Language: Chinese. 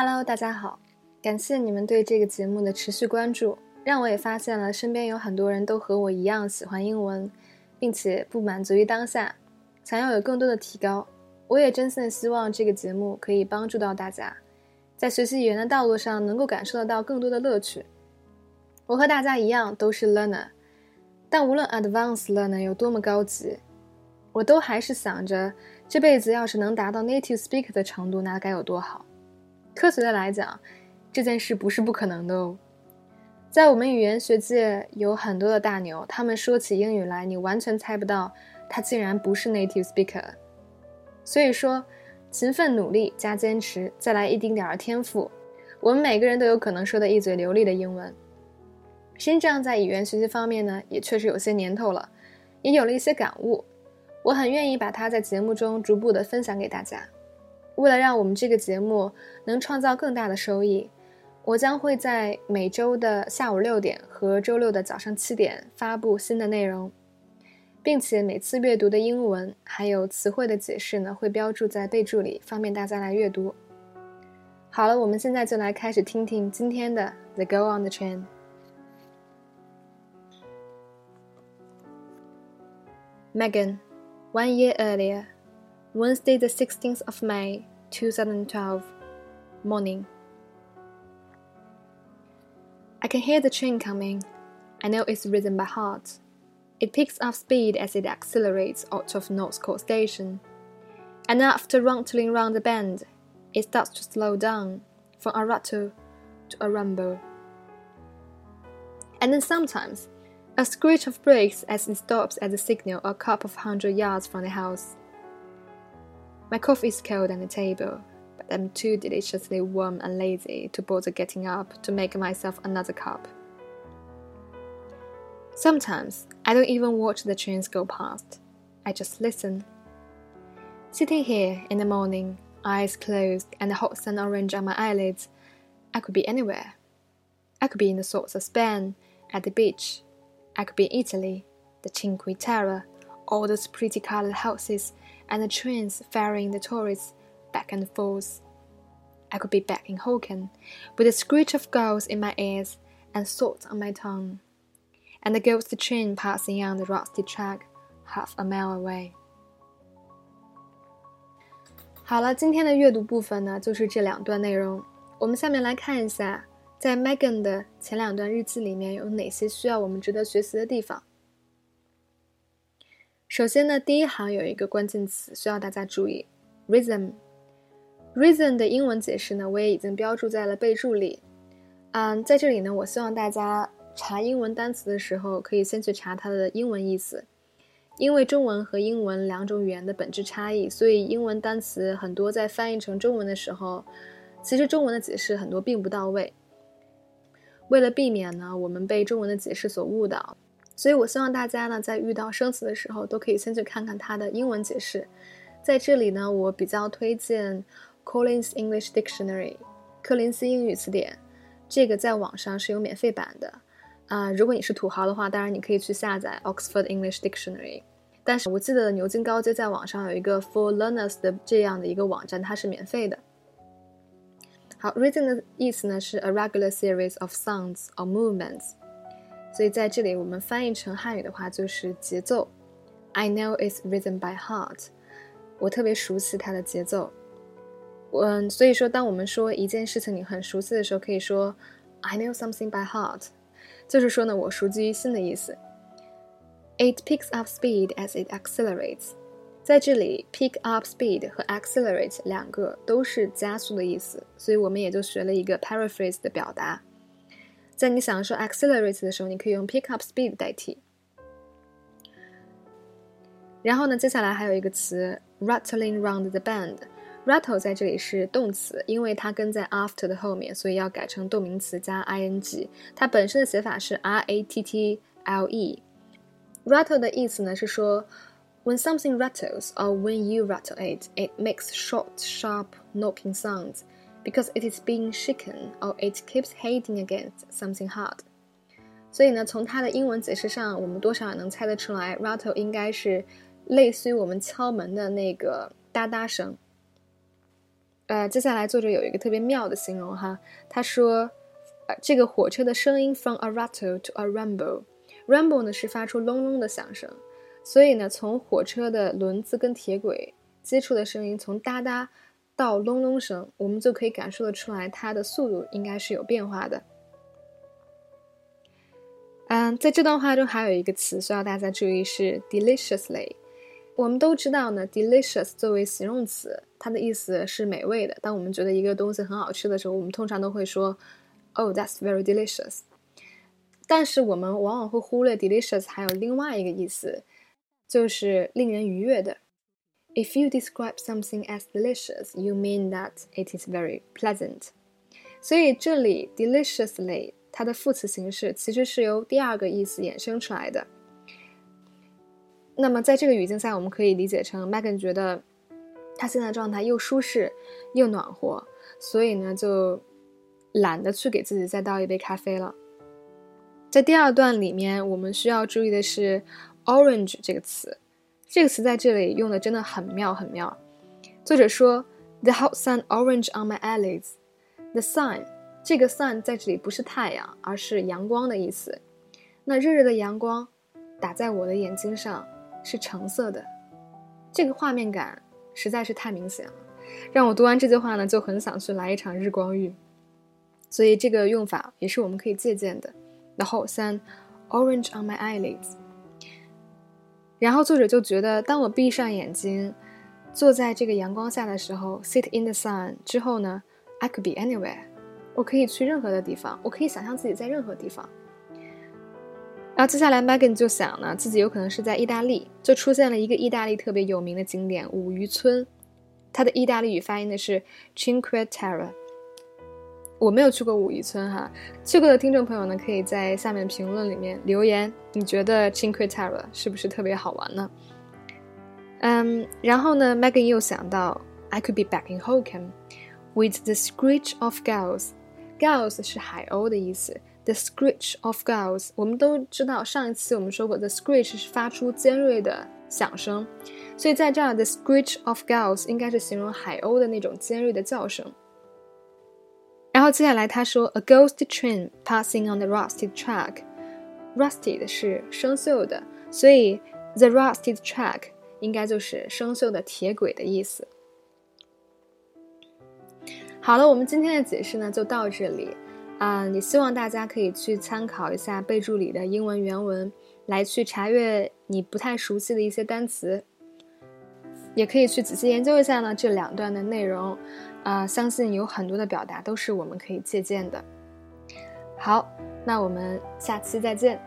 Hello，大家好，感谢你们对这个节目的持续关注，让我也发现了身边有很多人都和我一样喜欢英文，并且不满足于当下，想要有更多的提高。我也真心的希望这个节目可以帮助到大家，在学习语言的道路上能够感受得到更多的乐趣。我和大家一样都是 learner，但无论 advanced learner 有多么高级，我都还是想着这辈子要是能达到 native speaker 的程度，那该有多好。科学的来讲，这件事不是不可能的哦。在我们语言学界有很多的大牛，他们说起英语来，你完全猜不到他竟然不是 native speaker。所以说，勤奋努力加坚持，再来一丁点儿天赋，我们每个人都有可能说的一嘴流利的英文。深圳在语言学习方面呢，也确实有些年头了，也有了一些感悟。我很愿意把它在节目中逐步的分享给大家。为了让我们这个节目能创造更大的收益，我将会在每周的下午六点和周六的早上七点发布新的内容。并且每次阅读的英文还有词汇的解释呢，会标注在备注里，方便大家来阅读。好了，我们现在就来开始听听今天的 The Go on the Train。Megan, one year earlier, Wednesday, the 16th of May, 2012, morning. I can hear the train coming. I know it's rhythm by heart. It picks up speed as it accelerates out of North Court Station. And after rattling round the bend, it starts to slow down from a rattle to a rumble. And then sometimes, a screech of brakes as it stops at the signal a couple of hundred yards from the house. My coffee is cold on the table, but I'm too deliciously warm and lazy to bother getting up to make myself another cup. Sometimes I don't even watch the trains go past. I just listen. Sitting here in the morning, eyes closed and the hot sun orange on my eyelids, I could be anywhere. I could be in the sorts of Spain, at the beach. I could be in Italy, the Cinque Terre, all those pretty colored houses and the trains ferrying the tourists back and forth. I could be back in Hoken, with the screech of gulls in my ears and salt on my tongue and the ghost train passing on the rusty track half a mile away。好了，今天的阅读部分呢，就是这两段内容。我们下面来看一下，在 Megan 的前两段日记里面有哪些需要我们值得学习的地方。 首先呢，第一行有一个关键词需要大家注意，reason。reason 的英文解释呢，我也已经标注在了备注里。嗯，在这里呢，我希望大家。查英文单词的时候，可以先去查它的英文意思，因为中文和英文两种语言的本质差异，所以英文单词很多在翻译成中文的时候，其实中文的解释很多并不到位。为了避免呢，我们被中文的解释所误导，所以我希望大家呢，在遇到生词的时候，都可以先去看看它的英文解释。在这里呢，我比较推荐 Collins English Dictionary，柯林斯英语词典，这个在网上是有免费版的。啊，如果你是土豪的话，当然你可以去下载 Oxford English Dictionary。但是我记得牛津高阶在网上有一个 For Learners 的这样的一个网站，它是免费的。好，rhythm 的意思呢是 a regular series of sounds or movements，所以在这里我们翻译成汉语的话就是节奏。I know it's written by heart，我特别熟悉它的节奏。嗯，所以说当我们说一件事情你很熟悉的时候，可以说 I know something by heart。就是说呢，我熟记于心的意思。It picks up speed as it accelerates。在这里，pick up speed 和 accelerate 两个都是加速的意思，所以我们也就学了一个 paraphrase 的表达。在你想说 accelerate 的时候，你可以用 pick up speed 代替。然后呢，接下来还有一个词 rattling round the bend。Rattle 在这里是动词，因为它跟在 after 的后面，所以要改成动名词加 ing。它本身的写法是 r a t t l e。Rattle 的意思呢是说，when something rattles or when you rattle it, it makes short, sharp knocking sounds Because it is being shaken or it keeps hitting against something hard。所以呢，从它的英文解释上，我们多少也能猜得出来，rattle 应该是类似于我们敲门的那个哒哒声。呃，接下来作者有一个特别妙的形容哈，他说，呃，这个火车的声音 from a rattle to a rumble，rumble 呢是发出隆隆的响声，所以呢，从火车的轮子跟铁轨接触的声音从哒哒到隆隆声，我们就可以感受得出来它的速度应该是有变化的。嗯，在这段话中还有一个词需要大家注意是 deliciously。我们都知道呢，delicious 作为形容词，它的意思是美味的。当我们觉得一个东西很好吃的时候，我们通常都会说，Oh, that's very delicious。但是我们往往会忽略 delicious 还有另外一个意思，就是令人愉悦的。If you describe something as delicious, you mean that it is very pleasant。所以这里 deliciously。它的副词形式其实是由第二个意思衍生出来的。那么在这个语境下，我们可以理解成 Megan 觉得他现在状态又舒适又暖和，所以呢就懒得去给自己再倒一杯咖啡了。在第二段里面，我们需要注意的是 “orange” 这个词，这个词在这里用的真的很妙很妙。作者说：“The hot sun orange on my eyelids. The sun。”这个 sun 在这里不是太阳，而是阳光的意思。那热热的阳光打在我的眼睛上是橙色的，这个画面感实在是太明显了，让我读完这句话呢就很想去来一场日光浴。所以这个用法也是我们可以借鉴的。然后 sun orange on my eyelids。然后作者就觉得，当我闭上眼睛，坐在这个阳光下的时候，sit in the sun 之后呢，I could be anywhere。我可以去任何的地方，我可以想象自己在任何地方。然后接下来，Megan 就想呢，自己有可能是在意大利，就出现了一个意大利特别有名的景点——五渔村。它的意大利语发音的是 Cinque Terre。我没有去过五渔村哈，去过的听众朋友呢，可以在下面评论里面留言，你觉得 Cinque Terre 是不是特别好玩呢？嗯，然后呢，Megan 又想到，I could be back in Hokum with the screech of gulls。Gulls 是海鸥的意思。The screech of gulls，我们都知道，上一次我们说过，the screech 是发出尖锐的响声，所以在这儿，the screech of gulls 应该是形容海鸥的那种尖锐的叫声。接下来他说，a ghost train passing on the rusted track。rusted 是生锈的，所以 the rusted track 应该就是生锈的铁轨的意思。好了，我们今天的解释呢就到这里，啊，也希望大家可以去参考一下备注里的英文原文，来去查阅你不太熟悉的一些单词，也可以去仔细研究一下呢这两段的内容，啊，相信有很多的表达都是我们可以借鉴的。好，那我们下期再见。